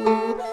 Ooh.